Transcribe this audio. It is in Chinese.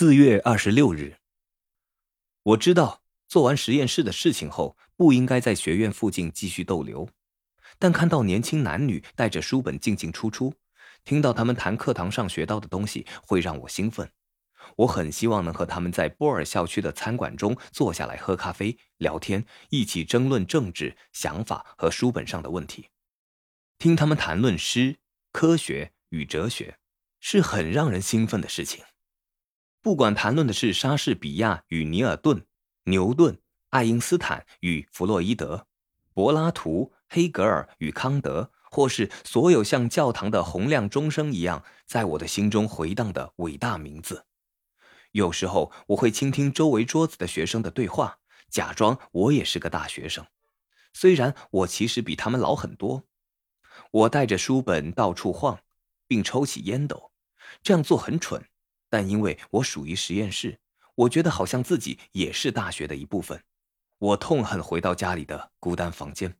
四月二十六日，我知道做完实验室的事情后，不应该在学院附近继续逗留，但看到年轻男女带着书本进进出出，听到他们谈课堂上学到的东西，会让我兴奋。我很希望能和他们在波尔校区的餐馆中坐下来喝咖啡、聊天，一起争论政治想法和书本上的问题，听他们谈论诗、科学与哲学，是很让人兴奋的事情。不管谈论的是莎士比亚与尼尔顿、牛顿、爱因斯坦与弗洛伊德、柏拉图、黑格尔与康德，或是所有像教堂的洪亮钟声一样在我的心中回荡的伟大名字，有时候我会倾听周围桌子的学生的对话，假装我也是个大学生，虽然我其实比他们老很多。我带着书本到处晃，并抽起烟斗，这样做很蠢。但因为我属于实验室，我觉得好像自己也是大学的一部分。我痛恨回到家里的孤单房间。